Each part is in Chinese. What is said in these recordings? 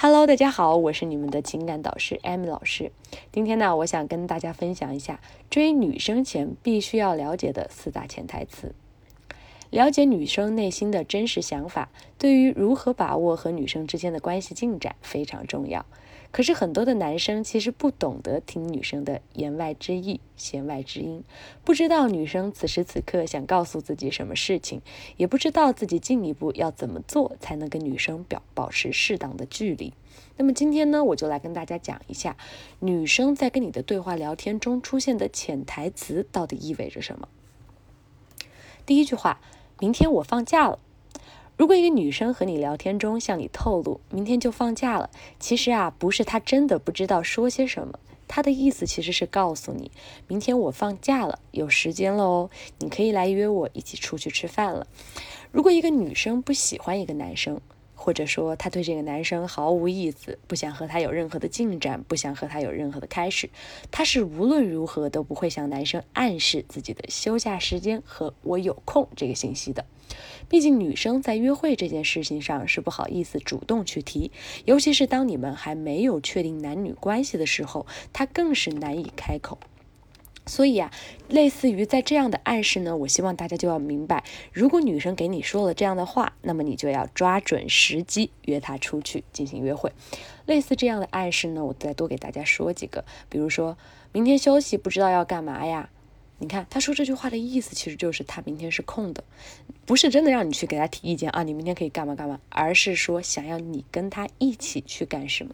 Hello，大家好，我是你们的情感导师 Amy 老师。今天呢，我想跟大家分享一下追女生前必须要了解的四大潜台词。了解女生内心的真实想法，对于如何把握和女生之间的关系进展非常重要。可是很多的男生其实不懂得听女生的言外之意、弦外之音，不知道女生此时此刻想告诉自己什么事情，也不知道自己进一步要怎么做才能跟女生表保持适当的距离。那么今天呢，我就来跟大家讲一下，女生在跟你的对话聊天中出现的潜台词到底意味着什么。第一句话，明天我放假了。如果一个女生和你聊天中向你透露明天就放假了，其实啊不是她真的不知道说些什么，她的意思其实是告诉你，明天我放假了，有时间了哦，你可以来约我一起出去吃饭了。如果一个女生不喜欢一个男生，或者说她对这个男生毫无意思，不想和他有任何的进展，不想和他有任何的开始，她是无论如何都不会向男生暗示自己的休假时间和我有空这个信息的。毕竟女生在约会这件事情上是不好意思主动去提，尤其是当你们还没有确定男女关系的时候，她更是难以开口。所以啊，类似于在这样的暗示呢，我希望大家就要明白，如果女生给你说了这样的话，那么你就要抓准时机约她出去进行约会。类似这样的暗示呢，我再多给大家说几个，比如说明天休息不知道要干嘛呀。你看他说这句话的意思，其实就是他明天是空的，不是真的让你去给他提意见啊，你明天可以干嘛干嘛，而是说想要你跟他一起去干什么。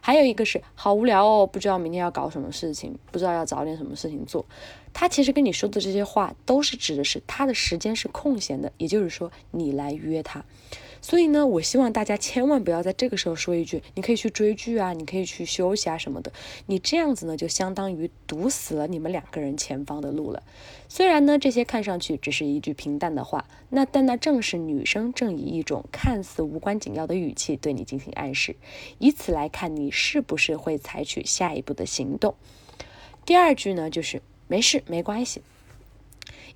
还有一个是好无聊哦，不知道明天要搞什么事情，不知道要找点什么事情做。他其实跟你说的这些话，都是指的是他的时间是空闲的，也就是说你来约他。所以呢，我希望大家千万不要在这个时候说一句“你可以去追剧啊，你可以去休息啊什么的”。你这样子呢，就相当于堵死了你们两个人前方的路了。虽然呢，这些看上去只是一句平淡的话，那但那正是女生正以一种看似无关紧要的语气对你进行暗示，以此来看你是不是会采取下一步的行动。第二句呢，就是没事，没关系。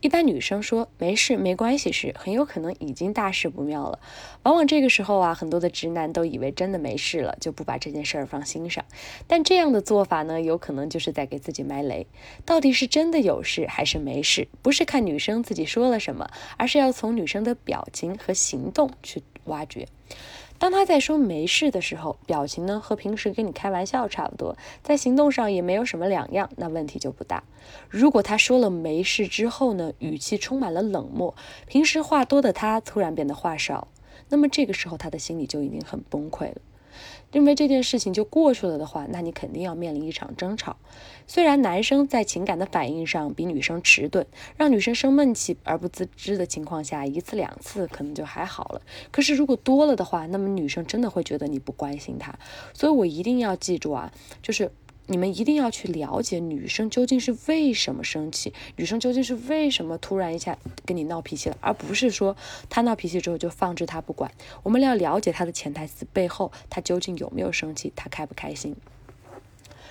一般女生说没事没关系时，很有可能已经大事不妙了。往往这个时候啊，很多的直男都以为真的没事了，就不把这件事儿放心上。但这样的做法呢，有可能就是在给自己埋雷。到底是真的有事还是没事，不是看女生自己说了什么，而是要从女生的表情和行动去挖掘。当他在说没事的时候，表情呢和平时跟你开玩笑差不多，在行动上也没有什么两样，那问题就不大。如果他说了没事之后呢，语气充满了冷漠，平时话多的他突然变得话少，那么这个时候他的心里就已经很崩溃了。认为这件事情就过去了的话，那你肯定要面临一场争吵。虽然男生在情感的反应上比女生迟钝，让女生生闷气而不自知的情况下，一次两次可能就还好了。可是如果多了的话，那么女生真的会觉得你不关心她。所以我一定要记住啊，就是。你们一定要去了解女生究竟是为什么生气，女生究竟是为什么突然一下跟你闹脾气了，而不是说她闹脾气之后就放置她不管。我们要了解她的潜台词背后，她究竟有没有生气，她开不开心。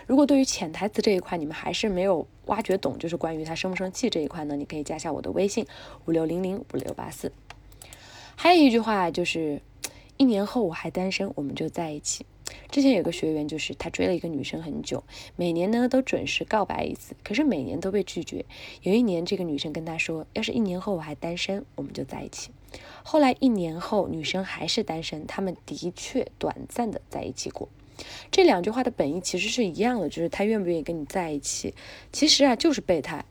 如果对于潜台词这一块你们还是没有挖掘懂，就是关于她生不生气这一块呢，你可以加下我的微信五六零零五六八四。还有一句话就是，一年后我还单身，我们就在一起。之前有个学员，就是他追了一个女生很久，每年呢都准时告白一次，可是每年都被拒绝。有一年，这个女生跟他说：“要是一年后我还单身，我们就在一起。”后来一年后，女生还是单身，他们的确短暂的在一起过。这两句话的本意其实是一样的，就是他愿不愿意跟你在一起，其实啊就是备胎。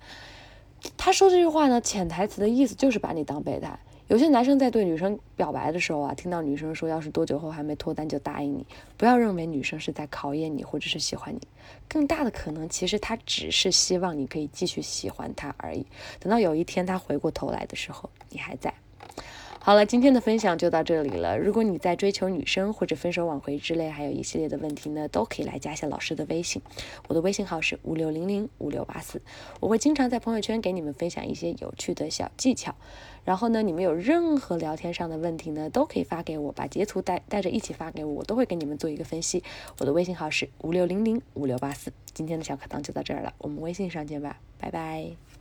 他说这句话呢，潜台词的意思就是把你当备胎。有些男生在对女生表白的时候啊，听到女生说要是多久后还没脱单就答应你，不要认为女生是在考验你或者是喜欢你，更大的可能其实他只是希望你可以继续喜欢他而已。等到有一天他回过头来的时候，你还在。好了，今天的分享就到这里了。如果你在追求女生或者分手挽回之类，还有一系列的问题呢，都可以来加一下老师的微信。我的微信号是五六零零五六八四，我会经常在朋友圈给你们分享一些有趣的小技巧。然后呢，你们有任何聊天上的问题呢，都可以发给我，把截图带带着一起发给我，我都会给你们做一个分析。我的微信号是五六零零五六八四。今天的小课堂就到这儿了，我们微信上见吧，拜拜。